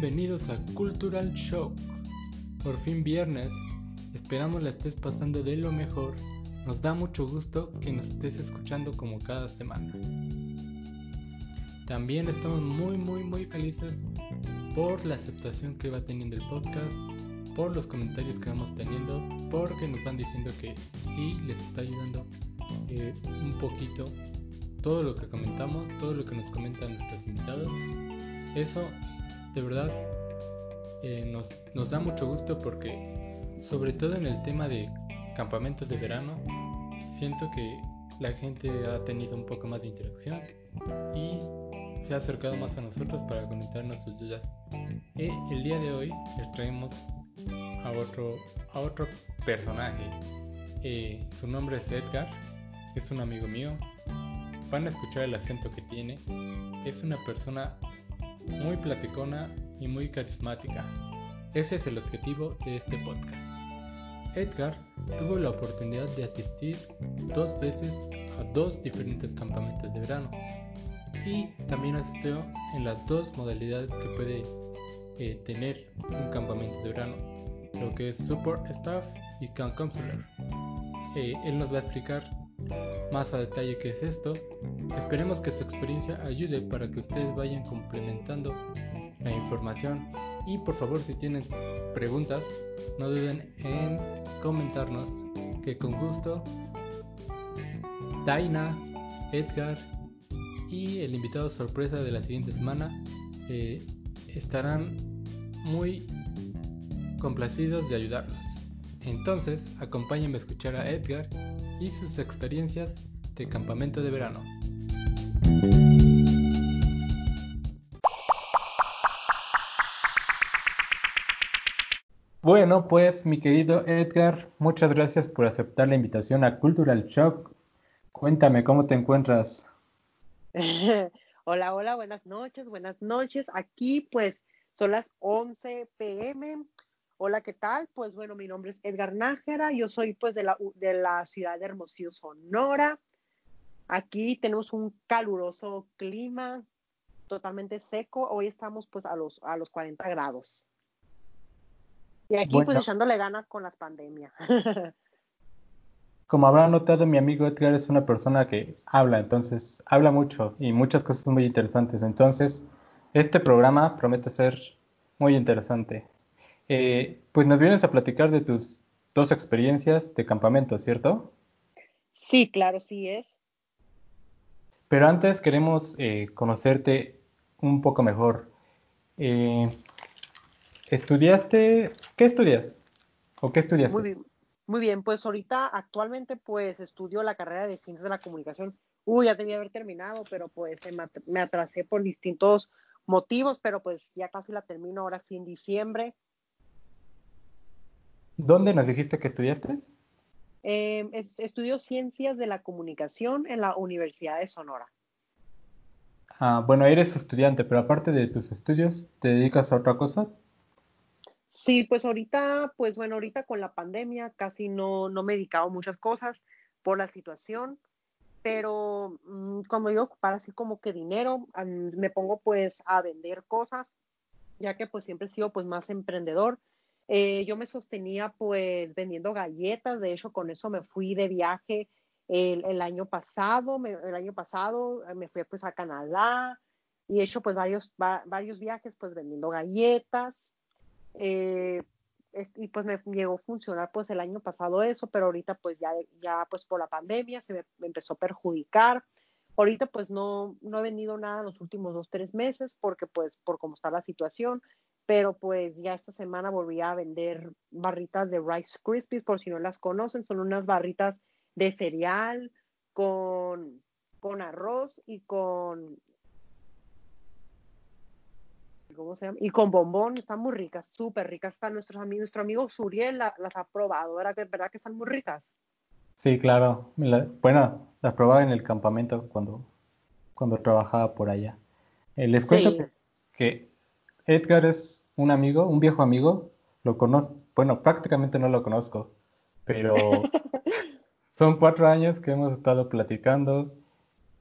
Bienvenidos a Cultural Shock. Por fin viernes, esperamos la estés pasando de lo mejor. Nos da mucho gusto que nos estés escuchando como cada semana. También estamos muy muy muy felices por la aceptación que va teniendo el podcast, por los comentarios que vamos teniendo, porque nos van diciendo que sí les está ayudando eh, un poquito todo lo que comentamos, todo lo que nos comentan nuestros invitados. Eso de verdad eh, nos, da mucho gusto porque sobre todo en el tema de campamentos de verano, siento que la gente ha tenido un poco más de interacción y se ha acercado más a nosotros para comentarnos sus dudas. Y el día de hoy les traemos a otro, a otro personaje. Eh, su nombre es Edgar, es un amigo mío. Van a escuchar el acento que tiene. Es una persona muy platicona y muy carismática. Ese es el objetivo de este podcast. Edgar tuvo la oportunidad de asistir dos veces a dos diferentes campamentos de verano y también asistió en las dos modalidades que puede eh, tener un campamento de verano, lo que es Support Staff y Camp Counselor. Eh, él nos va a explicar más a detalle qué es esto. Esperemos que su experiencia ayude para que ustedes vayan complementando la información y por favor si tienen preguntas no duden en comentarnos que con gusto Daina, Edgar y el invitado sorpresa de la siguiente semana eh, estarán muy complacidos de ayudarnos. Entonces, acompáñenme a escuchar a Edgar y sus experiencias de campamento de verano. Bueno, pues mi querido Edgar, muchas gracias por aceptar la invitación a Cultural Shock. Cuéntame, ¿cómo te encuentras? hola, hola, buenas noches, buenas noches. Aquí pues son las 11 pm. Hola, ¿qué tal? Pues bueno, mi nombre es Edgar Nájera, yo soy pues de la, de la ciudad de Hermosillo, Sonora. Aquí tenemos un caluroso clima, totalmente seco. Hoy estamos pues a los, a los 40 grados. Y aquí pues echándole ganas con las pandemias. Como habrá notado, mi amigo Edgar es una persona que habla, entonces habla mucho y muchas cosas muy interesantes. Entonces, este programa promete ser muy interesante. Eh, pues nos vienes a platicar de tus dos experiencias de campamento, ¿cierto? Sí, claro, sí es. Pero antes queremos eh, conocerte un poco mejor. Eh, ¿Estudiaste? ¿Qué estudias? ¿O qué estudiaste? Muy bien. Muy bien, pues ahorita actualmente pues estudio la carrera de Ciencias de la Comunicación. Uy, ya debía haber terminado, pero pues me atrasé por distintos motivos, pero pues ya casi la termino ahora sí en diciembre. ¿Dónde nos dijiste que estudiaste? Eh, estudio Ciencias de la Comunicación en la Universidad de Sonora. Ah, bueno, eres estudiante, pero aparte de tus estudios, ¿te dedicas a otra cosa? Sí, pues ahorita, pues bueno, ahorita con la pandemia casi no, no me he dedicado a muchas cosas por la situación, pero mm, cuando yo ocupar así como que dinero, me pongo pues a vender cosas, ya que pues siempre he sido pues más emprendedor. Eh, yo me sostenía pues vendiendo galletas, de hecho con eso me fui de viaje el, año pasado, el año pasado eh, me fui pues a Canadá y he hecho pues varios, varios viajes pues vendiendo galletas eh, y pues me llegó a funcionar pues el año pasado eso, pero ahorita pues ya, ya pues por la pandemia se me, empezó a perjudicar. Ahorita pues no, no he vendido nada los últimos dos, tres meses porque pues por cómo está la situación, pero pues ya esta semana volví a vender barritas de Rice Krispies, por si no las conocen, son unas barritas de cereal con, con arroz y con ¿cómo se llama? Y con bombón, están muy ricas, súper ricas. Están nuestros amigos, nuestro amigo Suriel las ha probado, ¿verdad que, ¿verdad que están muy ricas? Sí, claro. bueno, las probaba en el campamento cuando, cuando trabajaba por allá. Eh, les cuento que, Edgar es un amigo, un viejo amigo. Lo conozco, bueno, prácticamente no lo conozco, pero son cuatro años que hemos estado platicando,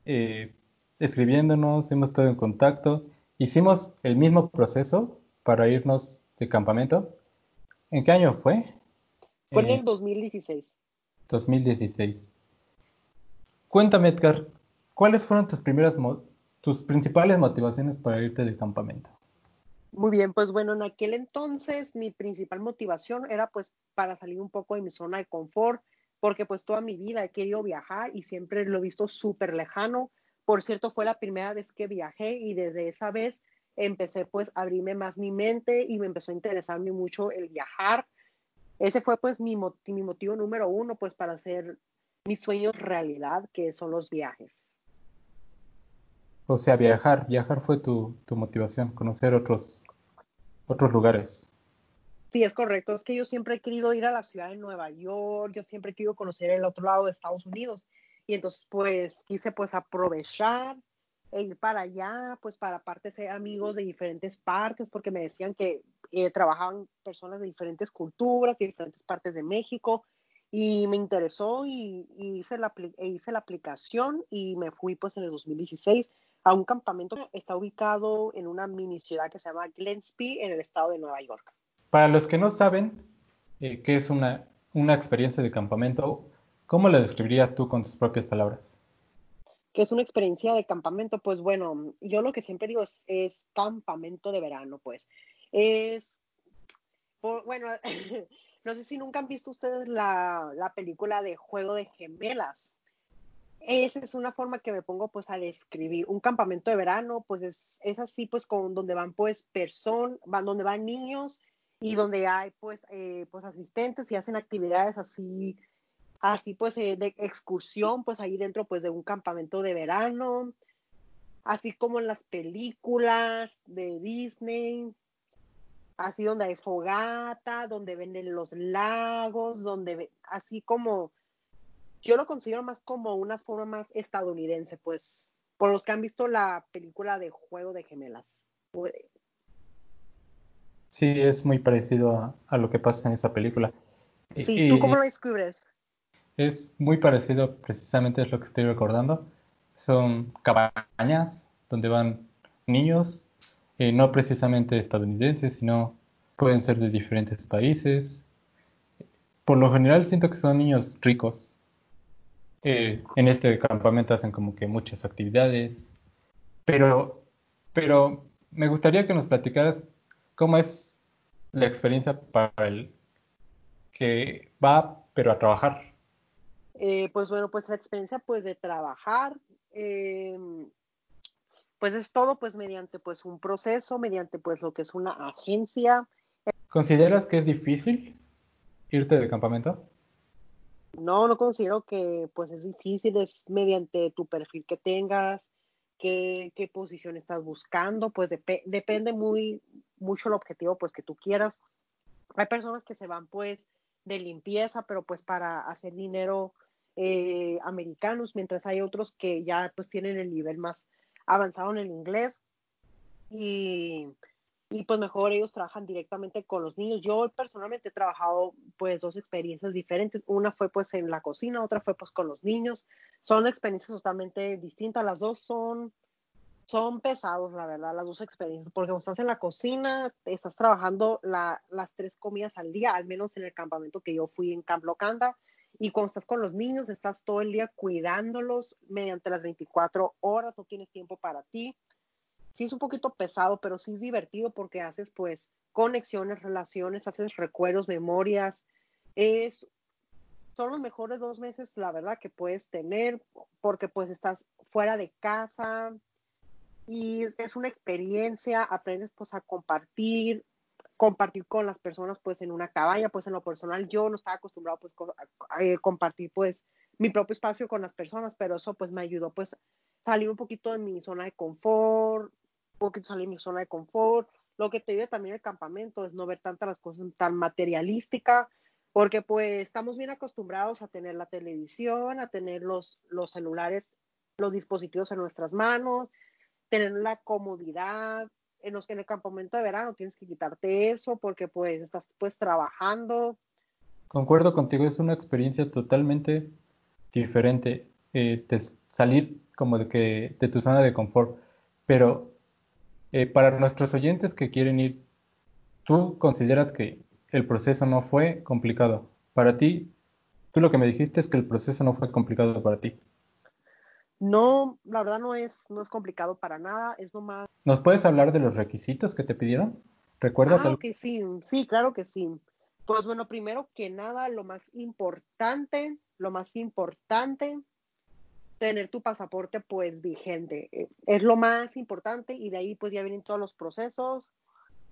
eh, escribiéndonos, hemos estado en contacto Hicimos el mismo proceso para irnos de campamento. ¿En qué año fue? Fue en el 2016. Eh, 2016. Cuéntame, Edgar, ¿cuáles fueron tus primeras, tus principales motivaciones para irte de campamento? Muy bien, pues bueno, en aquel entonces mi principal motivación era pues para salir un poco de mi zona de confort, porque pues toda mi vida he querido viajar y siempre lo he visto súper lejano. Por cierto, fue la primera vez que viajé y desde esa vez empecé pues a abrirme más mi mente y me empezó a interesarme mucho el viajar. Ese fue pues mi, mi motivo número uno pues para hacer mis sueños realidad, que son los viajes. O sea, viajar, viajar fue tu, tu motivación, conocer otros, otros lugares. Sí, es correcto. Es que yo siempre he querido ir a la ciudad de Nueva York, yo siempre he querido conocer el otro lado de Estados Unidos. Y entonces, pues, quise pues aprovechar e ir para allá, pues para aparte ser amigos de diferentes partes, porque me decían que eh, trabajaban personas de diferentes culturas, de diferentes partes de México, y me interesó y, hice, la, e hice la aplicación y me fui pues en el 2016 a un campamento que está ubicado en una mini ciudad que se llama Glenspie en el estado de Nueva York. Para los que no saben eh, qué es una, una experiencia de campamento, ¿cómo la describirías tú con tus propias palabras? ¿Qué es una experiencia de campamento? Pues bueno, yo lo que siempre digo es, es campamento de verano, pues. Es, bueno, no sé si nunca han visto ustedes la, la película de Juego de Gemelas esa es una forma que me pongo pues a describir. Un campamento de verano pues es, es así pues con donde van pues personas, van donde van niños y donde hay pues, eh, pues asistentes y hacen actividades así, así pues eh, de excursión, pues ahí dentro pues de un campamento de verano, así como en las películas de Disney, así donde hay fogata, donde venden los lagos, donde así como yo lo considero más como una forma más estadounidense, pues por los que han visto la película de Juego de Gemelas. Sí, es muy parecido a, lo que pasa en esa película. Sí, ¿tú cómo lo descubres? Es muy parecido, precisamente es lo que estoy recordando. Son cabañas donde van niños, eh, no precisamente estadounidenses, sino pueden ser de diferentes países. Por lo general siento que son niños ricos. Eh, en este campamento hacen como que muchas actividades, pero, pero me gustaría que nos platicaras cómo es la experiencia para el que va, pero a trabajar? Eh, pues bueno, pues la experiencia pues de trabajar, em, pues es todo pues mediante pues un proceso, mediante pues lo que es una agencia. ¿Consideras que es difícil irte de campamento? No, no considero que pues es difícil, es mediante tu perfil que tengas, qué, qué posición estás buscando, pues depende muy mucho el objetivo pues que tú quieras. Hay personas que se van pues de limpieza, pero pues para hacer dinero eh, americanos, mientras hay otros que ya pues tienen el nivel más avanzado en el inglés y, y pues mejor ellos trabajan directamente con los niños. Yo personalmente he trabajado pues dos experiencias diferentes. Una fue pues en la cocina, otra fue pues con los niños son experiencias totalmente distintas. Las dos son, son pesados, la verdad, las dos experiencias, porque cuando estás en la cocina, estás trabajando las tres comidas al día, al menos en el campamento que yo fui en Camp Locanda. Y cuando estás con los niños, estás todo el día cuidándolos mediante las 24 horas, no tienes tiempo para ti. Sí es un poquito pesado, pero sí es divertido porque haces pues conexiones, relaciones, haces recuerdos, memorias. Es son los mejores dos meses, la verdad, que puedes tener, porque pues estás fuera de casa y es, una experiencia, aprendes pues a compartir, compartir con las personas pues en una cabaña, pues en lo personal yo no estaba acostumbrado pues a, eh, compartir pues mi propio espacio con las personas, pero eso pues me ayudó pues salir un poquito de mi zona de confort, poquito salir de mi zona de confort. Lo que te dio también el campamento es no ver tantas las cosas tan materialísticas, porque pues estamos bien acostumbrados a tener la televisión, a tener los, los celulares, los dispositivos en nuestras manos, tener la comodidad. En, los, en el campamento de verano tienes que quitarte eso porque pues estás pues trabajando. Concuerdo contigo, es una experiencia totalmente diferente eh, salir como de, que, de tu zona de confort, pero eh, para nuestros oyentes que quieren ir tú consideras que el proceso no fue complicado. Para ti, tú lo que me dijiste es que el proceso no fue complicado para ti. No, la verdad no es, no es complicado para nada, es nomás... ¿Nos puedes hablar de los requisitos que te pidieron? ¿Recuerdas? Ah, que sí, sí, claro que sí. Pues bueno, primero que nada, lo más importante, lo más importante, tener tu pasaporte pues vigente. Eh, es lo más importante y de ahí pues ya vienen todos los procesos.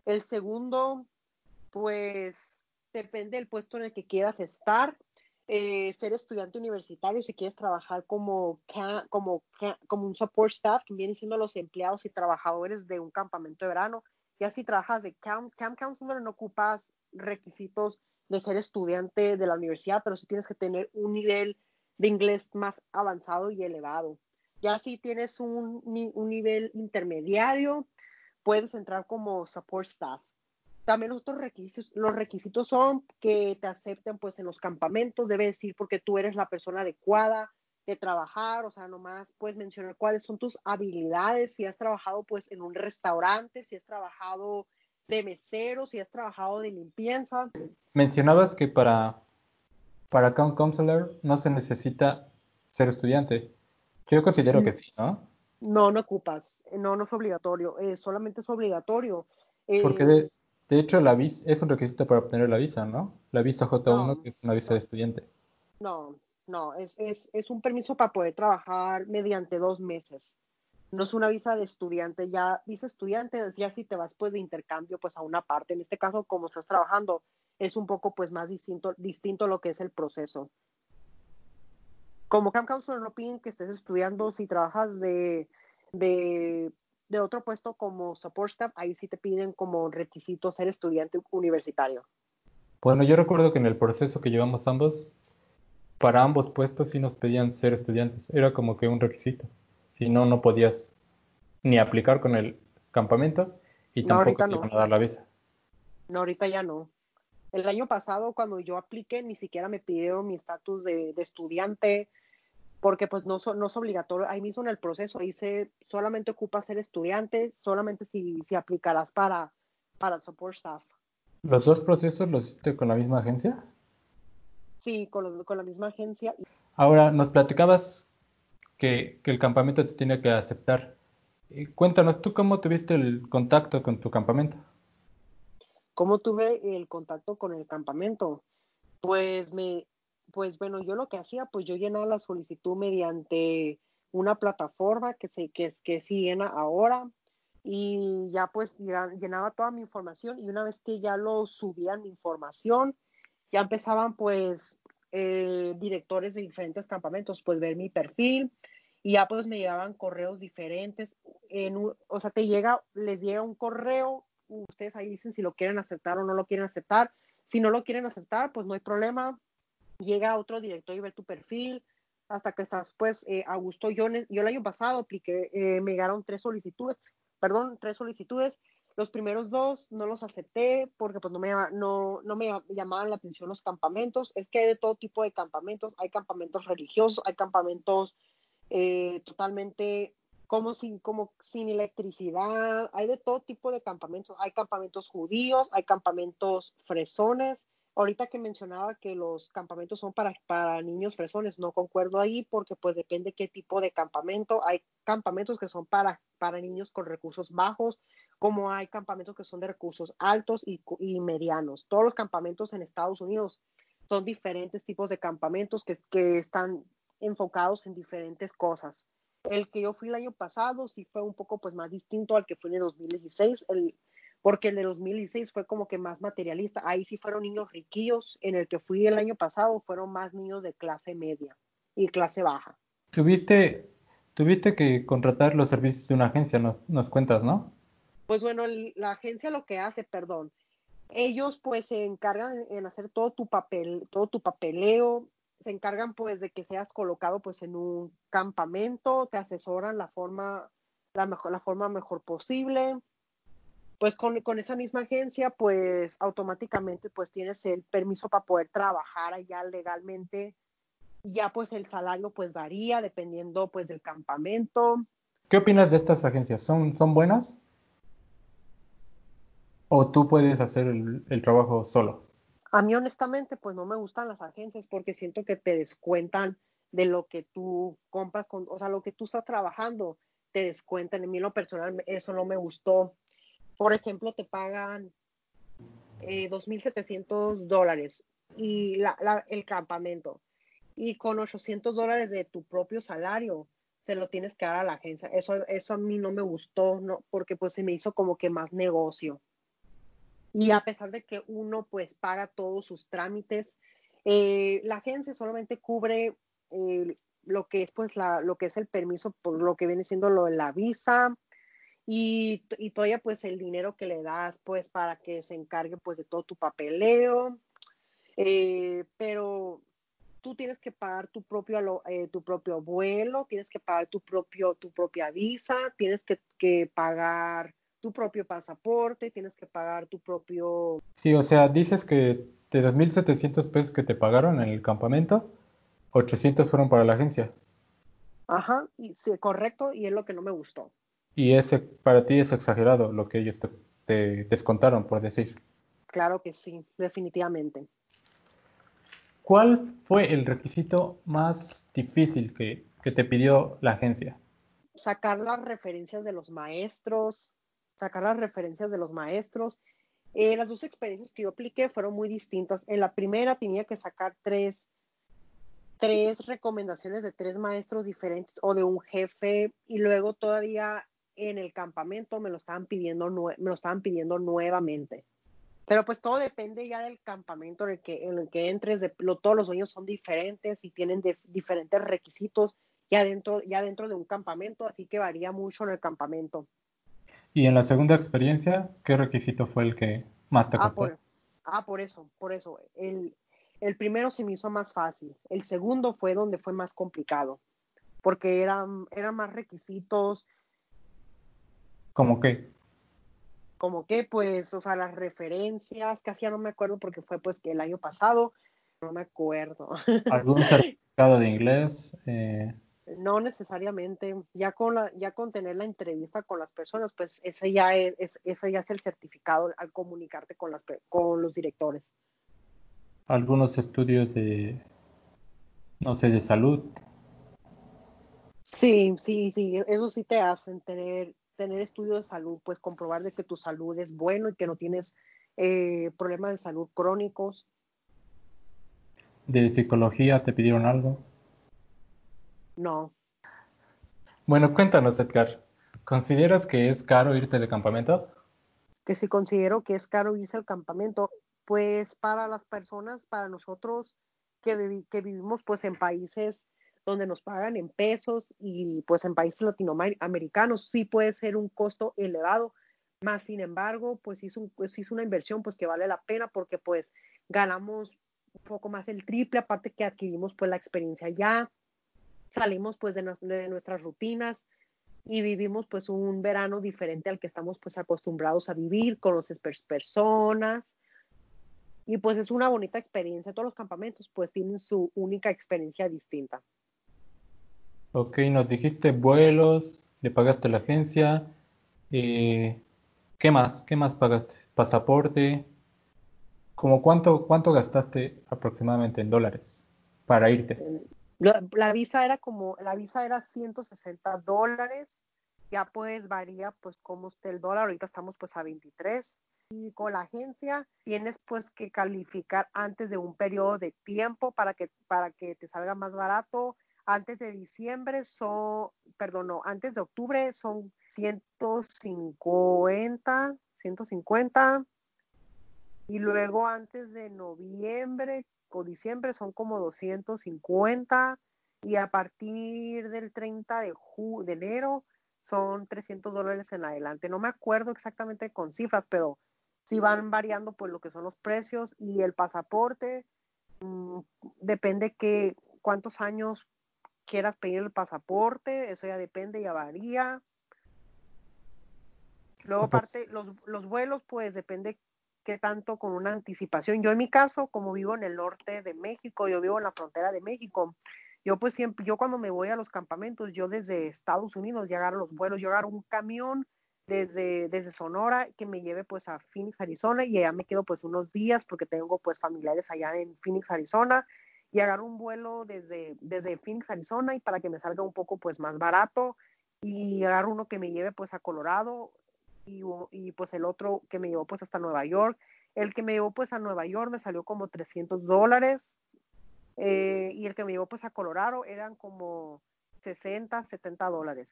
El segundo, pues depende del puesto en el que quieras estar. Eh, ser estudiante universitario, si quieres trabajar como, como, como un support staff, que vienen siendo los empleados y trabajadores de un campamento de verano. Ya si trabajas de camp, camp counselor, no ocupas requisitos de ser estudiante de la universidad, pero sí tienes que tener un nivel de inglés más avanzado y elevado. Ya si tienes un, un nivel intermediario, puedes entrar como support staff. También los otros requisitos, los requisitos son que te acepten pues en los campamentos, debe decir porque tú eres la persona adecuada de trabajar, o sea, nomás puedes mencionar cuáles son tus habilidades, si has trabajado pues en un restaurante, si has trabajado de mesero, si has trabajado de limpieza. Mencionabas que para, para Account Counselor no se necesita ser estudiante. Yo considero que mm. sí, ¿no? No, no ocupas, no, no es obligatorio, eh, solamente es obligatorio. Porque eh, de, de hecho, la visa es un requisito para obtener la visa, ¿no? La visa J1, que es una visa de estudiante. No, no, es, es, es, un permiso para poder trabajar mediante dos meses. No es una visa de estudiante, ya visa estudiante, decía si te vas pues de intercambio pues a una parte. En este caso, como estás trabajando, es un poco pues más distinto, distinto lo que es el proceso. Como Camp Counselor no piden que estés estudiando si trabajas de, de de otro puesto como support staff, ahí sí te piden como requisito ser estudiante universitario. Bueno, yo recuerdo que en el proceso que llevamos ambos, para ambos puestos sí nos pedían ser estudiantes. Era como que un requisito. Si no, no podías ni aplicar con el campamento y tampoco te iban a dar la visa. No, ahorita ya no. El año pasado, cuando yo apliqué, ni siquiera me pidieron mi estatus de, de estudiante, porque pues no, no es obligatorio, ahí mismo en el proceso dice, solamente ocupa ser estudiante, solamente si, si aplicarás para, para support staff. ¿Los dos procesos los hiciste con la misma agencia? Sí, con, con la misma agencia. Ahora, nos platicabas que, que el campamento te tiene que aceptar. Cuéntanos, ¿tú cómo tuviste el contacto con tu campamento? ¿Cómo tuve el contacto con el campamento? Pues me, pues bueno, yo lo que hacía, pues yo llenaba la solicitud mediante una plataforma que se que, que sí llena ahora y ya pues llenaba toda mi información y una vez que ya lo subían mi información, ya empezaban pues eh, directores de diferentes campamentos pues ver mi perfil y ya pues me llegaban correos diferentes, en o sea, te llega, les llega un correo, ustedes ahí dicen si lo quieren aceptar o no lo quieren aceptar, si no lo quieren aceptar pues no hay problema, llega otro director y ve tu perfil, hasta que estás, pues, eh, a gusto. Yo, yo el año pasado apliqué, eh, me llegaron tres solicitudes, perdón, tres solicitudes. Los primeros dos no los acepté porque pues no me, no, no me llamaban la atención los campamentos. Es que hay de todo tipo de campamentos. Hay campamentos religiosos, hay campamentos eh, totalmente como sin, como sin electricidad. Hay de todo tipo de campamentos. Hay campamentos judíos, hay campamentos fresones Ahorita que mencionaba que los campamentos son para, para niños fresones, no concuerdo ahí porque pues depende qué tipo de campamento. Hay campamentos que son para, para niños con recursos bajos, como hay campamentos que son de recursos altos y, y medianos. Todos los campamentos en Estados Unidos son diferentes tipos de campamentos que, que están enfocados en diferentes cosas. El que yo fui el año pasado sí fue un poco pues más distinto al que fue en el 2016. El, porque el de 2016 fue como que más materialista. Ahí sí fueron niños riquillos, en el que fui el año pasado fueron más niños de clase media y clase baja. Tuviste, tuviste que contratar los servicios de una agencia, nos, nos cuentas, ¿no? Pues bueno, la agencia lo que hace, perdón, ellos pues se encargan en hacer todo tu papel, todo tu papeleo, se encargan pues de que seas colocado pues en un campamento, te asesoran la forma, la mejor, la forma mejor posible, pues con, esa misma agencia, pues automáticamente pues tienes el permiso para poder trabajar allá legalmente. Ya pues el salario pues varía dependiendo pues del campamento. ¿Qué opinas de estas agencias? ¿Son, son buenas? ¿O tú puedes hacer el, trabajo solo? A mí honestamente pues no me gustan las agencias porque siento que te descuentan de lo que tú compras, con, o sea, lo que tú estás trabajando, te descuentan. En mí lo personal eso no me gustó. Por ejemplo, te pagan eh, 2.700 dólares y el campamento. Y con 800 dólares de tu propio salario, se lo tienes que dar a la agencia. Eso, eso a mí no me gustó, no, porque pues se me hizo como que más negocio. Y a pesar de que uno pues paga todos sus trámites, eh, la agencia solamente cubre eh, lo que es pues lo que es el permiso por lo que viene siendo lo de la visa y, y todavía pues el dinero que le das pues para que se encargue pues de todo tu papeleo. Eh, pero tú tienes que pagar tu propio, tu propio vuelo, tienes que pagar tu, propio, tu propia visa, tienes que, pagar tu propio pasaporte, tienes que pagar tu propio... Sí, o sea, dices que de 2.700 pesos que te pagaron en el campamento, 800 fueron para la agencia. Ajá, y, sí, correcto, y es lo que no me gustó. Y ese para ti es exagerado lo que ellos te, te descontaron, por decir. Claro que sí, definitivamente. ¿Cuál fue el requisito más difícil que, te pidió la agencia? Sacar las referencias de los maestros, sacar las referencias de los maestros. Eh, las dos experiencias que yo apliqué fueron muy distintas. En la primera tenía que sacar tres, tres recomendaciones de tres maestros diferentes o de un jefe y luego todavía en el campamento me lo estaban pidiendo, me lo estaban pidiendo nuevamente. Pero pues todo depende ya del campamento en el que, en el que entres, de, todos los dueños son diferentes y tienen diferentes requisitos ya dentro, ya dentro de un campamento, así que varía mucho en el campamento. ¿Y en la segunda experiencia, qué requisito fue el que más te ah, costó? por, ah, por eso, por eso. El, el primero se me hizo más fácil, el segundo fue donde fue más complicado, porque eran, eran más requisitos. ¿Cómo qué? como que pues, o sea, las referencias, casi ya no me acuerdo porque fue pues que el año pasado, no me acuerdo. ¿Algún certificado de inglés? Eh, no necesariamente, ya con la, ya con tener la entrevista con las personas, pues ese ya es, ese ya es el certificado al comunicarte con las con los directores. Algunos estudios de no sé, de salud. Sí, sí, sí, eso sí te hacen tener tener estudios de salud, pues comprobar de que tu salud es bueno y que no tienes eh, problemas de salud crónicos. ¿De psicología te pidieron algo? No. Bueno, cuéntanos, Edgar. ¿Consideras que es caro irte de campamento? Que si considero que es caro irse al campamento, pues para las personas, para nosotros que, que vivimos pues en países donde nos pagan en pesos y pues en países latinoamericanos sí puede ser un costo elevado, más sin embargo, pues es, un, pues una inversión pues que vale la pena porque pues ganamos un poco más el triple, aparte que adquirimos pues la experiencia ya, salimos pues de, de nuestras rutinas y vivimos pues un verano diferente al que estamos pues acostumbrados a vivir, conoces personas y pues es una bonita experiencia. Todos los campamentos pues tienen su única experiencia distinta. Ok, nos dijiste vuelos, le pagaste a la agencia. Eh, ¿Qué más? ¿Qué más pagaste? ¿Pasaporte? ¿Cómo cuánto, cuánto gastaste aproximadamente en dólares para irte? La, visa era como, la visa era 160 dólares. Ya pues varía pues cómo esté el dólar. Ahorita estamos pues a 23 y con la agencia tienes pues que calificar antes de un periodo de tiempo para que para que te salga más barato antes de diciembre son, perdón, no, antes de octubre son 150, 150. Y luego antes de noviembre o diciembre son como 250. Y a partir del 30 de, de enero son 300 dólares en adelante. No me acuerdo exactamente con cifras, pero sí van variando por lo que son los precios y el pasaporte. Mm, depende que cuántos años quieras pedir el pasaporte, eso ya depende, ya varía. Luego, aparte, los, los vuelos, pues depende qué tanto con una anticipación. Yo en mi caso, como vivo en el norte de México, yo vivo en la frontera de México, yo pues siempre, yo cuando me voy a los campamentos, yo desde Estados Unidos ya agarro los vuelos, yo agarro un camión desde, desde Sonora, que me lleve pues a Phoenix, Arizona, y allá me quedo pues unos días porque tengo pues familiares allá en Phoenix, Arizona, y agarro un vuelo desde, desde Phoenix, Arizona, y para que me salga un poco pues más barato, y agarro uno que me lleve pues a Colorado, y, y pues el otro que me llevó pues hasta Nueva York. El que me llevó pues a Nueva York me salió como 300 dólares, eh, y el que me llevó pues a Colorado eran como 60, 70 dólares.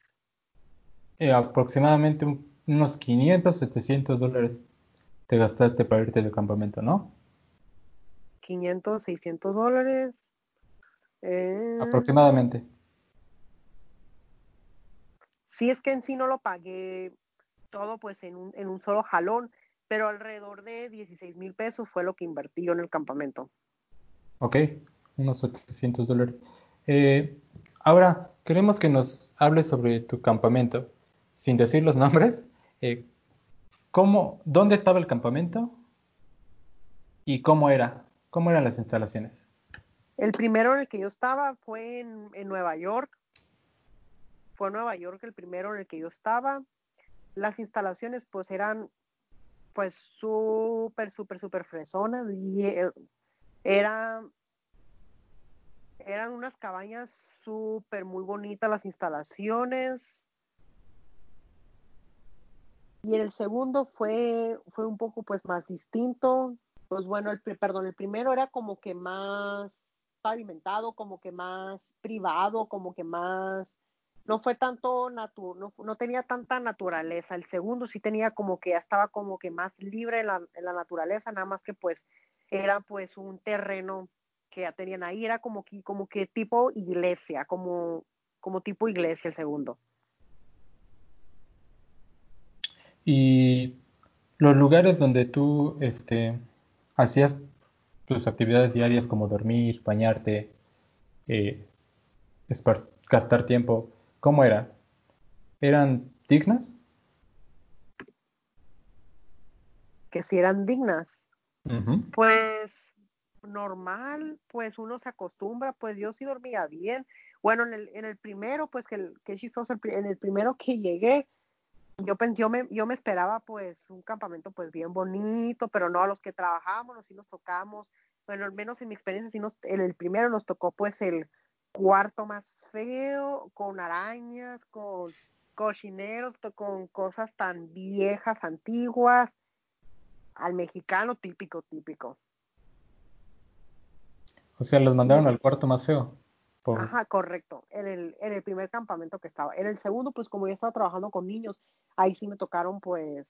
Eh, aproximadamente unos 500, 700 dólares te gastaste para irte de campamento, ¿no? 500, 600 dólares. Eh, aproximadamente. Sí, es que en sí no lo pagué todo pues en un, en un solo jalón, pero alrededor de 16 mil pesos fue lo que invertí yo en el campamento. Ok, unos 700 dólares. Eh, ahora, queremos que nos hables sobre tu campamento sin decir los nombres, eh, ¿cómo, ¿dónde estaba el campamento y cómo era? ¿Cómo eran las instalaciones? El primero en el que yo estaba fue en, Nueva York. Fue en Nueva York el primero en el que yo estaba. Las instalaciones pues eran pues súper, súper, súper fresonas y eh, eran unas cabañas súper muy bonitas las instalaciones. Y el segundo fue, fue un poco pues más distinto. Pues bueno, el, perdón, el primero era como que más pavimentado, como que más privado, como que más, no fue tanto, natu no, no, tenía tanta naturaleza. El segundo sí tenía como que ya estaba como que más libre en la, en la naturaleza, nada más que pues era pues un terreno que ya tenían ahí, era como que, como que tipo iglesia, como, como tipo iglesia el segundo. Y los lugares donde tú este, hacías tus actividades diarias como dormir, bañarte, eh, gastar tiempo, ¿cómo eran? ¿Eran dignas? Que si eran dignas. Pues normal, pues uno se acostumbra, pues yo sí dormía bien. Bueno, en el, en el primero, pues que, que chistoso, en el primero que llegué, yo, yo, me, yo me esperaba pues un campamento pues bien bonito, pero no a los que trabajábamos, sí nos tocamos, bueno, al menos en mi experiencia, sí nos, en el primero nos tocó pues el cuarto más feo, con arañas, con cochineros, con cosas tan viejas, antiguas, al mexicano típico, típico. O sea, los mandaron al cuarto más feo. Ajá, correcto. En el, en el primer campamento que estaba. En el segundo, pues como yo estaba trabajando con niños, ahí sí me tocaron pues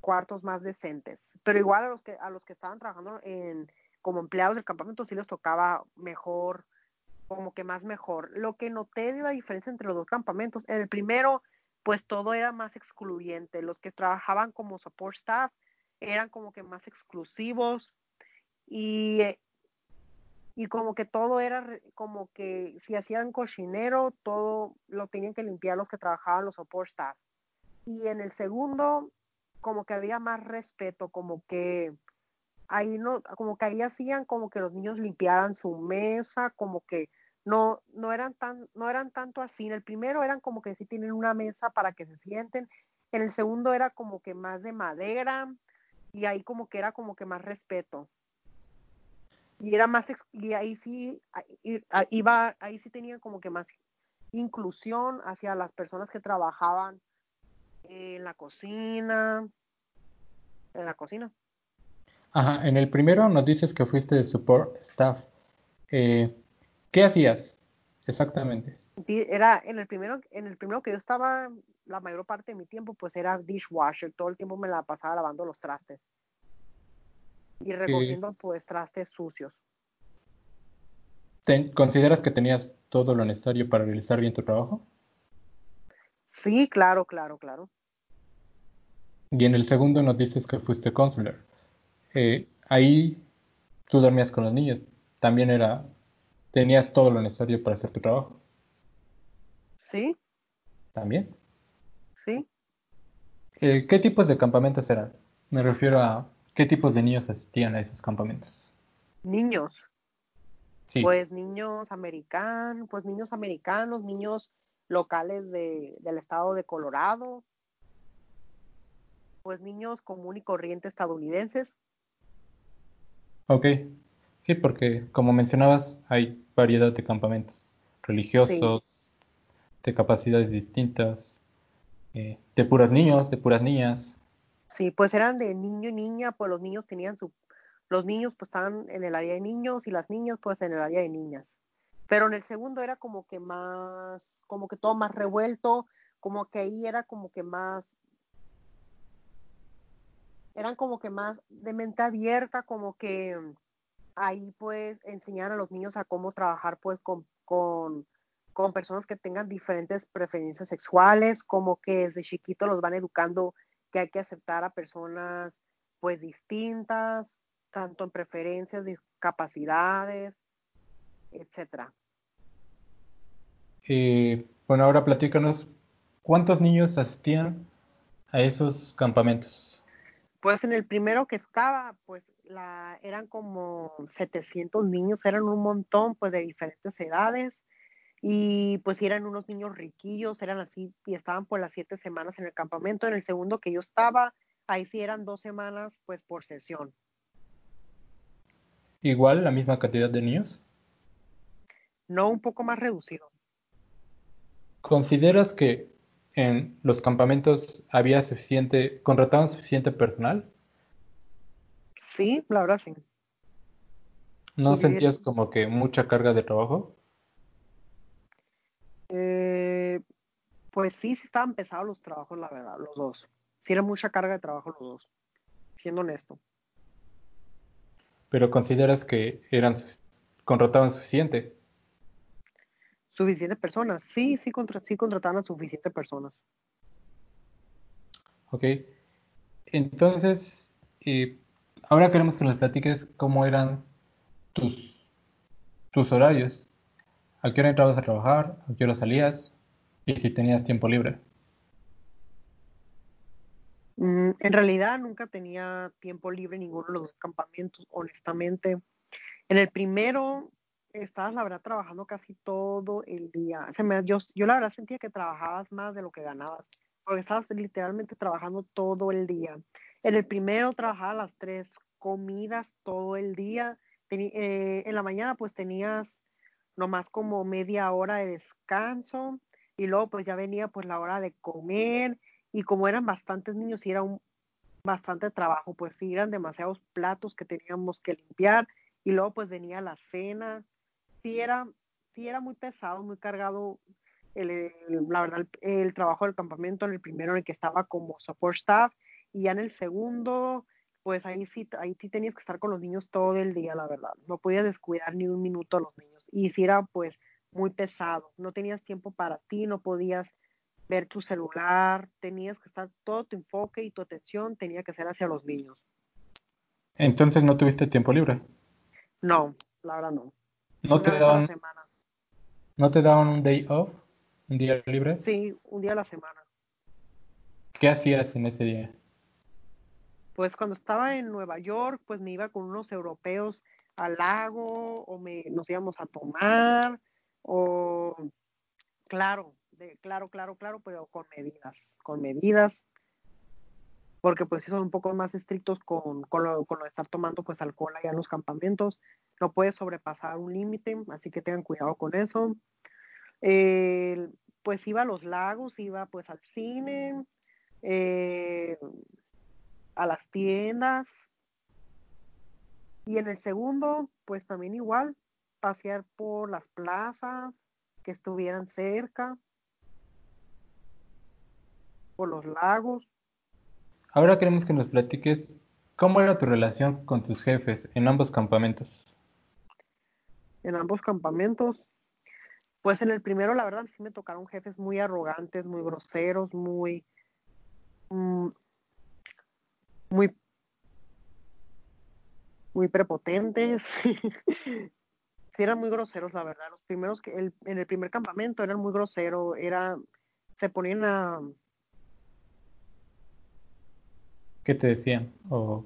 cuartos más decentes. Pero igual a los que, a los que estaban trabajando en, como empleados del campamento sí les tocaba mejor, como que más mejor. Lo que noté de la diferencia entre los dos campamentos, en el primero, pues todo era más excluyente. Los que trabajaban como support staff eran como que más exclusivos y y como que todo era como que si hacían cochinero, todo lo tenían que limpiar los que trabajaban los support staff. Y en el segundo, como que había más respeto, como que ahí no, como que ahí hacían como que los niños limpiaran su mesa, como que no, no eran tan, no eran tanto así. En el primero eran como que sí tienen una mesa para que se sienten. En el segundo era como que más de madera y ahí como que era como que más respeto y era más y ahí sí iba ahí sí tenían como que más inclusión hacia las personas que trabajaban en la cocina en la cocina ajá en el primero nos dices que fuiste de support staff eh, qué hacías exactamente era en el primero en el primero que yo estaba la mayor parte de mi tiempo pues era dishwasher todo el tiempo me la pasaba lavando los trastes y recogiendo pues trastes sucios. ¿Consideras que tenías todo lo necesario para realizar bien tu trabajo? Sí, claro, claro, claro. Y en el segundo nos dices que fuiste consular. Eh, ahí tú dormías con los niños. También era, tenías todo lo necesario para hacer tu trabajo. Sí. ¿También? Sí. Eh, ¿Qué tipos de campamentos eran? Me refiero a ¿Qué tipos de niños asistían a esos campamentos? Niños. Sí. Pues niños americanos, pues niños americanos, niños locales de, del estado de Colorado. pues niños común y corriente estadounidenses. Ok, sí, porque como mencionabas, hay variedad de campamentos religiosos, de capacidades distintas, eh, de puros niños, de puras niñas. Sí, pues eran de niño y niña, pues los niños tenían su, los niños pues estaban en el área de niños y las niñas pues en el área de niñas. Pero en el segundo era como que más, como que todo más revuelto, como que ahí era como que más, eran como que más de mente abierta, como que ahí pues enseñar a los niños a cómo trabajar pues con, con, con personas que tengan diferentes preferencias sexuales, como que desde chiquito los van educando que hay que aceptar a personas pues distintas, tanto en preferencias, discapacidades, etcétera. Eh, bueno, ahora platícanos, ¿cuántos niños asistían a esos campamentos? Pues en el primero que estaba, pues la, eran como 700 niños, eran un montón, pues de diferentes edades, y pues eran unos niños riquillos, eran así, y estaban por las siete semanas en el campamento. En el segundo que yo estaba, ahí sí eran dos semanas, pues por sesión. ¿Igual la misma cantidad de niños? No, un poco más reducido. ¿Consideras que en los campamentos había suficiente, contrataban suficiente personal? Sí, la verdad sí. ¿No sentías como que mucha carga de trabajo? Eh, pues sí, sí estaban pesados los trabajos, la verdad, los dos. Sí era mucha carga de trabajo los dos, siendo honesto. Pero consideras que eran contrataban suficiente? Suficientes personas. Sí, sí, contra, sí contrataban a suficientes personas. Ok. Entonces, eh, ahora queremos que nos platiques cómo eran tus, tus horarios. ¿A qué hora entrabas a trabajar? ¿A qué hora salías? Y si tenías tiempo libre. Mm, en realidad nunca tenía tiempo libre en ninguno de los campamentos, honestamente. En el primero estabas, la verdad, trabajando casi todo el día. Me, yo, yo la verdad sentía que trabajabas más de lo que ganabas, porque estabas literalmente trabajando todo el día. En el primero trabajaba las tres comidas todo el día. Eh, en la mañana pues tenías nomás como media hora de descanso y luego pues ya venía pues la hora de comer y como eran bastantes niños y era un bastante trabajo, pues sí, eran demasiados platos que teníamos que limpiar y luego pues venía la cena sí era, sí era muy pesado, muy cargado el, la verdad, el, trabajo del campamento en el primero en el que estaba como support staff y ya en el segundo, pues ahí sí, ahí sí tenías que estar con los niños todo el día, la verdad. No podías descuidar ni un minuto a los niños. Y sí era pues muy pesado. No tenías tiempo para ti, no podías ver tu celular, tenías que estar todo tu enfoque y tu atención tenía que ser hacia los niños. Entonces no tuviste tiempo libre. No, la verdad no. ¿No te, daban, ¿No te daban un day off? ¿Un día libre? Sí, un día a la semana. ¿Qué hacías en ese día? Pues cuando estaba en Nueva York, pues me iba con unos europeos al lago o me, nos íbamos a tomar o claro, de, claro, claro, claro, pero con medidas, con medidas, porque pues sí son un poco más estrictos con, con, lo, con lo de estar tomando pues alcohol allá en los campamentos, no puede sobrepasar un límite, así que tengan cuidado con eso. pues iba a los lagos, iba pues al cine, eh, a las tiendas. Y en el segundo, pues también igual, pasear por las plazas que estuvieran cerca, por los lagos. Ahora queremos que nos platiques cómo era tu relación con tus jefes en ambos campamentos en ambos campamentos. Pues en el primero, la verdad, sí me tocaron jefes muy arrogantes, muy groseros, muy, mm, muy, muy prepotentes. sí eran muy groseros, la verdad. Los primeros que el, en el primer campamento eran muy groseros, era, se ponían a ¿Qué te decían? O...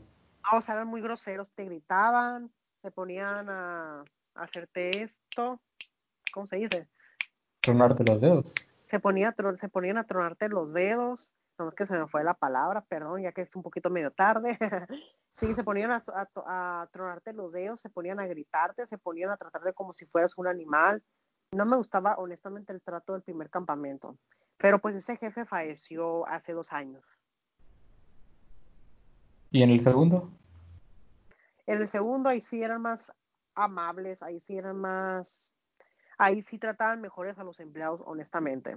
o sea, eran muy groseros, te gritaban, se ponían a hacerte esto, ¿cómo se dice? Tronarte los dedos. Se, ponía, se ponían a tronarte los dedos, no es que se me fue la palabra, perdón, ya que es un poquito medio tarde. sí, se ponían a, a, tronarte los dedos, se ponían a gritarte, se ponían a tratarte como si fueras un animal. No me gustaba honestamente el trato del primer campamento, pero pues ese jefe falleció hace dos años. ¿Y en el segundo? En el segundo ahí sí eran más amables, ahí sí eran más, ahí sí trataban mejores a los empleados honestamente.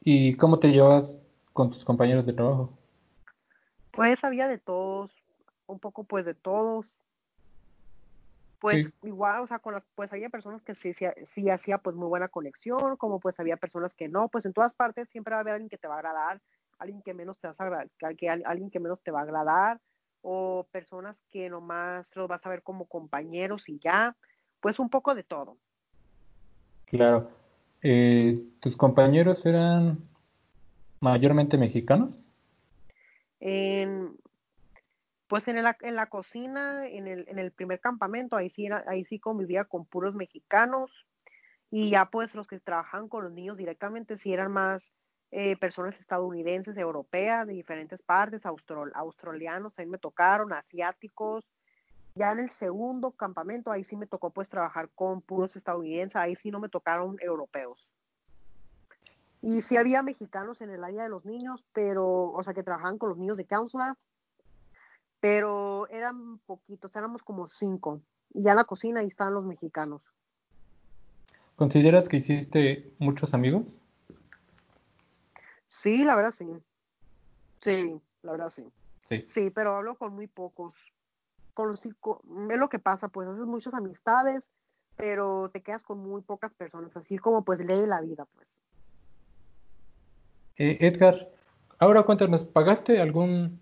¿Y cómo te llevas con tus compañeros de trabajo? Pues había de todos, un poco pues de todos. Pues igual, o sea, con las, pues había personas que sí, sí, hacía pues muy buena conexión, como pues había personas que no, pues en todas partes siempre va a haber alguien que te va a agradar, alguien que menos te va a agradar, alguien que menos te va a agradar, o personas que nomás los vas a ver como compañeros y ya, pues un poco de todo. Claro. Eh, ¿Tus compañeros eran mayormente mexicanos? pues en la, en la cocina, en el, en el primer campamento, ahí sí, ahí sí convivía con puros mexicanos y ya pues los que trabajaban con los niños directamente sí eran más eh, personas estadounidenses, europeas, de diferentes partes, australianos, ahí me tocaron, asiáticos, ya en el segundo campamento, ahí sí me tocó pues trabajar con puros estadounidenses, ahí sí no me tocaron europeos. Y sí había mexicanos en el área de los niños, pero, o sea, que trabajaban con los niños de counselor, pero eran poquitos, éramos como cinco. Y ya en la cocina ahí estaban los mexicanos. ¿Consideras que hiciste muchos amigos? Sí, la verdad sí. Sí, la verdad sí. Sí, sí pero hablo con muy pocos con los, es lo que pasa, pues haces muchas amistades, pero te quedas con muy pocas personas, así como pues lee la vida, pues. Eh, Edgar, ahora cuéntanos, ¿pagaste algún...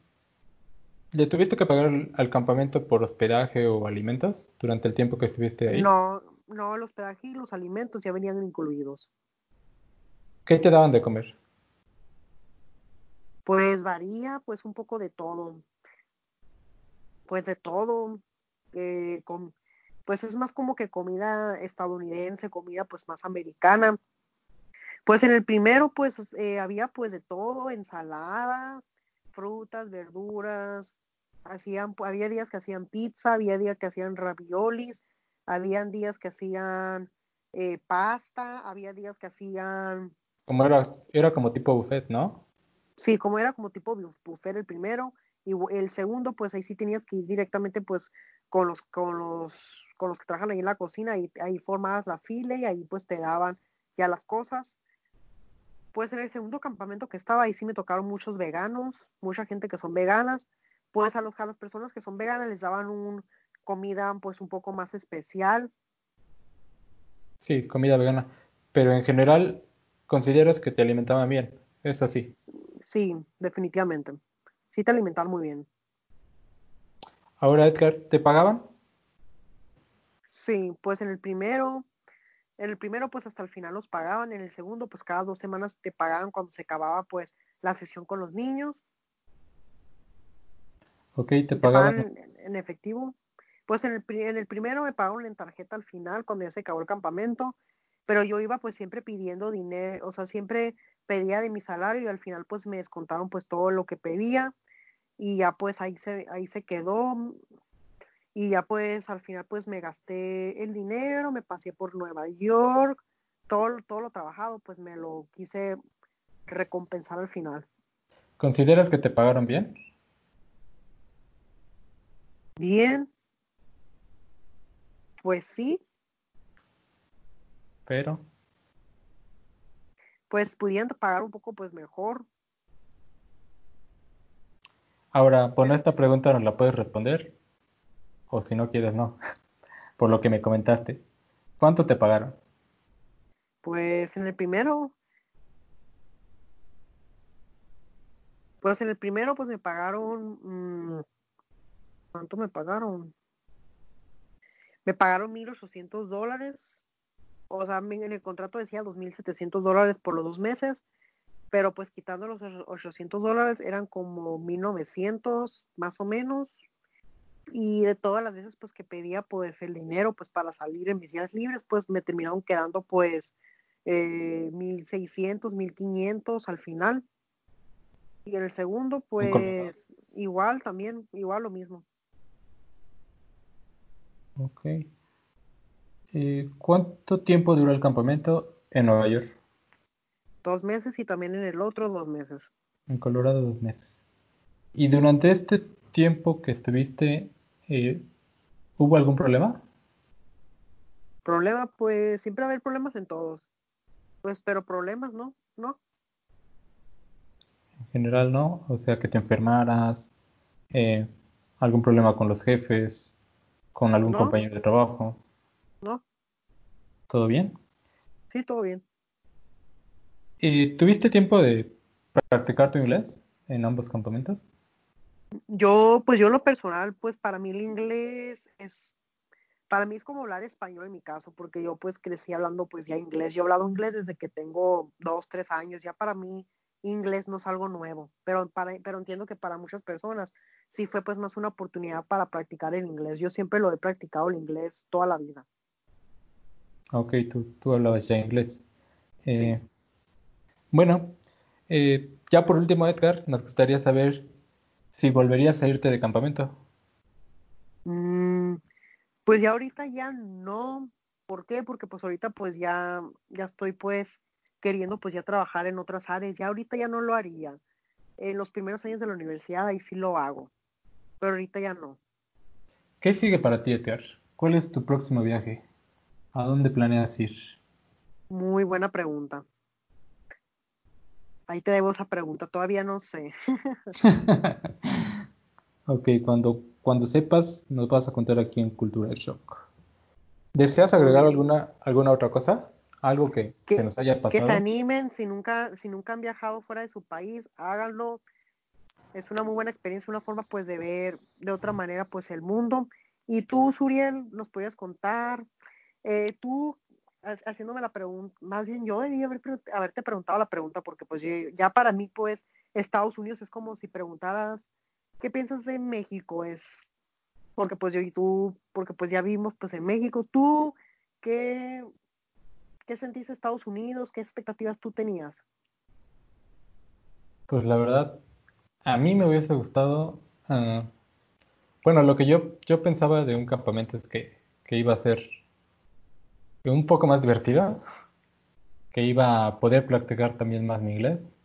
¿Le tuviste que pagar al campamento por hospedaje o alimentos durante el tiempo que estuviste ahí? No, no, el hospedaje y los alimentos ya venían incluidos. ¿Qué te daban de comer? Pues varía, pues un poco de todo pues de todo, eh, con, pues es más como que comida estadounidense, comida pues más americana. Pues en el primero pues eh, había pues de todo, ensaladas, frutas, verduras, hacían, había días que hacían pizza, había días que hacían raviolis, habían días que hacían eh, pasta, había días que hacían... Como era, era como tipo buffet, ¿no? Sí, como era como tipo buffet el primero, y el segundo, pues ahí sí tenías que ir directamente pues con los, con los, con los que trabajan ahí en la cocina y ahí formabas la fila y ahí pues te daban ya las cosas. Pues en el segundo campamento que estaba ahí sí me tocaron muchos veganos, mucha gente que son veganas. Pues a, los, a las personas que son veganas les daban un comida pues un poco más especial. Sí, comida vegana. Pero en general, ¿consideras que te alimentaban bien? Eso sí. Sí, definitivamente sí te alimentan muy bien. Ahora, Edgar, ¿te pagaban? Sí, pues en el primero, en el primero pues hasta el final los pagaban, en el segundo pues cada dos semanas te pagaban cuando se acababa pues la sesión con los niños. Ok, te pagaban. en, efectivo. Pues en el, en el primero me pagaron en tarjeta al final cuando ya se acabó el campamento, pero yo iba pues siempre pidiendo dinero, o sea, siempre pedía de mi salario y al final pues me descontaron pues todo lo que pedía y ya pues ahí se, ahí se quedó y ya pues al final pues me gasté el dinero, me pasé por Nueva York, todo, todo lo trabajado pues me lo quise recompensar al final. ¿Consideras que te pagaron bien? Bien. Pues sí. Pero. Pues pudiendo pagar un poco pues mejor, Ahora, por esta pregunta no la puedes responder, o si no quieres, no, por lo que me comentaste. ¿Cuánto te pagaron? Pues en el primero, pues en el primero, pues me pagaron, mm, ¿cuánto me pagaron? Me pagaron 1.800 dólares, o sea, en el contrato decía 2.700 dólares por los dos meses, pero pues quitando los 800 dólares eran como 1900 más o menos y de todas las veces pues que pedía pues el dinero pues para salir en mis días libres pues me terminaron quedando pues eh, 1600, 1500 al final. Y en el segundo, pues igual también, igual lo mismo. Ok. Eh, ¿Cuánto tiempo duró el campamento en Nueva York? Dos meses y también en el otro dos meses. En Colorado dos meses. ¿Y durante este tiempo que estuviste, eh, hubo algún problema? Problema, pues siempre va a haber problemas en todos. Pues, pero problemas, ¿no? ¿No? En general, ¿no? O sea, que te enfermaras, eh, algún problema con los jefes, con algún compañero de trabajo. ¿Todo bien? Sí, todo bien. ¿Y tuviste tiempo de practicar tu inglés en ambos campamentos? Yo, pues yo lo personal, pues para mí el inglés es, para mí es como hablar español en mi caso, porque yo pues crecí hablando pues ya inglés. Yo he hablado inglés desde que tengo dos, tres años. Ya para mí inglés no es algo nuevo, pero, para, pero entiendo que para muchas personas sí fue pues más una oportunidad para practicar el inglés. Yo siempre lo he practicado el inglés toda la vida. Ok, tú, tú hablabas ya inglés. Eh, bueno, eh, ya por último, Edgar, nos gustaría saber si volverías a irte de campamento. Mm, pues ya ahorita ya no. ¿Por qué? Porque pues ahorita pues ya, ya estoy pues queriendo pues ya trabajar en otras áreas. Ya ahorita ya no lo haría. En los primeros años de la universidad ahí sí lo hago. Pero ahorita ya no. ¿Qué sigue para ti, Edgar? ¿Cuál es tu próximo viaje? ¿A dónde planeas ir? Muy buena pregunta. Ahí te debo esa pregunta, todavía no sé. ok, cuando, cuando sepas, nos vas a contar aquí en Cultura Shock. ¿Deseas agregar alguna, alguna otra cosa? Algo que, se nos haya pasado. Que se animen, si nunca, si nunca han viajado fuera de su país, háganlo. Es una muy buena experiencia, una forma pues de ver de otra manera pues el mundo. Y tú, Suriel, nos podías contar, eh, tú haciéndome la pregunta, más bien yo debía haber, haberte preguntado la pregunta porque pues ya para mí pues Estados Unidos es como si preguntaras, ¿qué piensas de México? Es porque pues yo y tú, porque pues ya vimos pues en México, tú, ¿qué, qué sentiste Estados Unidos? ¿Qué expectativas tú tenías? Pues la verdad, a mí me hubiese gustado, ah, bueno, lo que yo, yo pensaba de un campamento es que, que iba a ser un poco más divertida, que iba a poder practicar también más mi inglés,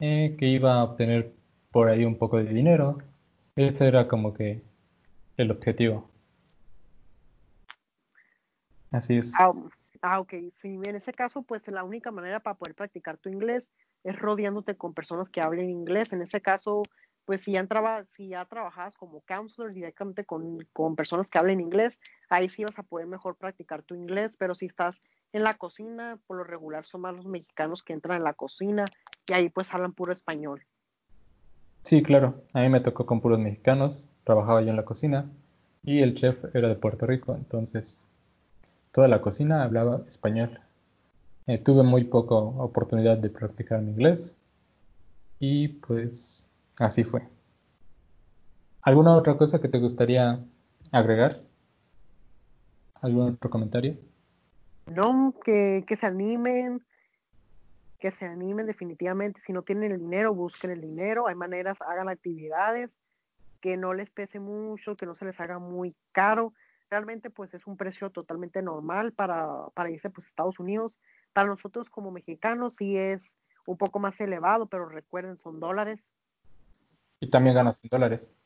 eh, que iba a obtener por ahí un poco de dinero. Ese era como que el objetivo. Así es. Ah, ah, ok. Sí, en ese caso, pues la única manera para poder practicar tu inglés es rodeándote con personas que hablen inglés. En ese caso, pues si ya, entraba, si ya trabajas como counselor directamente con, con, personas que hablen inglés, ahí sí vas a poder mejor practicar tu inglés, pero si estás en la cocina, por lo regular son más los mexicanos que entran en la cocina y ahí pues hablan puro español. Sí, claro, a mí me tocó con puros mexicanos, trabajaba yo en la cocina y el chef era de Puerto Rico, entonces toda la cocina hablaba español. Eh, tuve muy poca oportunidad de practicar mi inglés y pues Así fue. ¿Alguna otra cosa que te gustaría agregar? ¿Algún otro comentario? No, que, se animen, que se animen definitivamente. Si no tienen el dinero, busquen el dinero. Hay maneras, hagan actividades que no les pese mucho, que no se les haga muy caro. Realmente pues es un precio totalmente normal para, para irse pues, a Estados Unidos. Para nosotros como mexicanos sí es un poco más elevado, pero recuerden, son dólares. Y también ganas en dólares.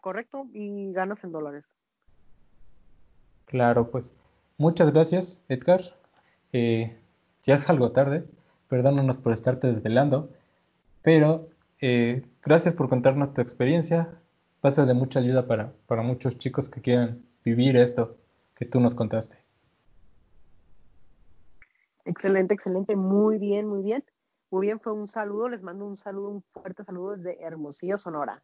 correcto, y ganas en dólares. Claro, pues muchas gracias, Edgar. Eh, ya es algo tarde, perdónanos por estarte desvelando, pero eh, gracias por contarnos tu experiencia. Va a ser de mucha ayuda para, para muchos chicos que quieran vivir esto que tú nos contaste. Excelente, excelente, muy bien, muy bien. Muy bien, fue un saludo. Les mando un saludo, un fuerte saludo desde Hermosillo, Sonora.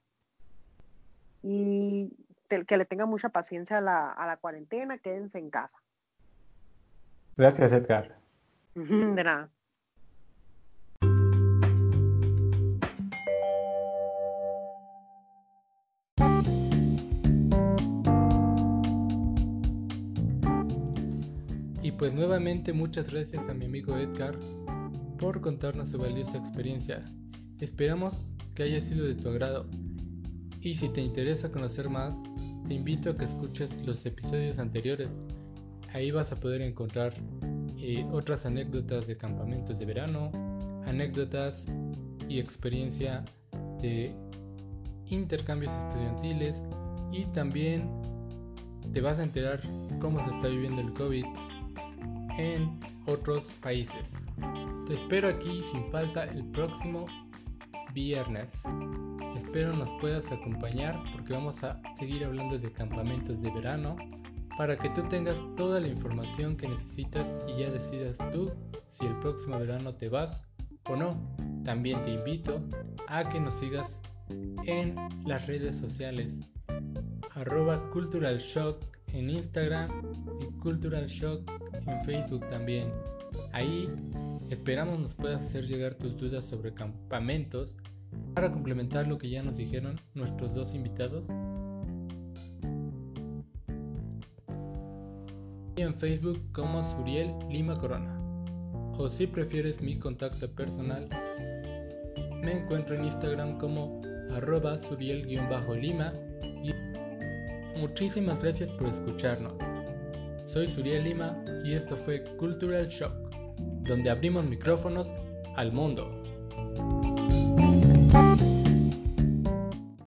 Y que le tenga mucha paciencia a la, a la cuarentena, quédense en casa. Gracias, Edgar. De nada. pues nuevamente muchas gracias a mi amigo Edgar por contarnos su valiosa experiencia. Esperamos que haya sido de tu agrado. Y si te interesa conocer más, te invito a que escuches los episodios anteriores. Ahí vas a poder encontrar eh, otras anécdotas de campamentos de verano, anécdotas y experiencia de intercambios estudiantiles y también te vas a enterar cómo se está viviendo el COVID en otros países. Te espero aquí sin falta el próximo viernes. Espero nos puedas acompañar porque vamos a seguir hablando de campamentos de verano para que tú tengas toda la información que necesitas y ya decidas tú si el próximo verano te vas o no. También te invito a que nos sigas en las redes sociales arroba Cultural Shock en Instagram y Cultural Shock en Facebook también. Ahí esperamos nos puedas hacer llegar tus dudas sobre campamentos para complementar lo que ya nos dijeron nuestros dos invitados. Y en Facebook como Suriel Lima Corona. O si prefieres mi contacto personal, me encuentro en Instagram como arroba suriel-lima y muchísimas gracias por escucharnos. Soy Suriel Lima y esto fue Cultural Shock, donde abrimos micrófonos al mundo.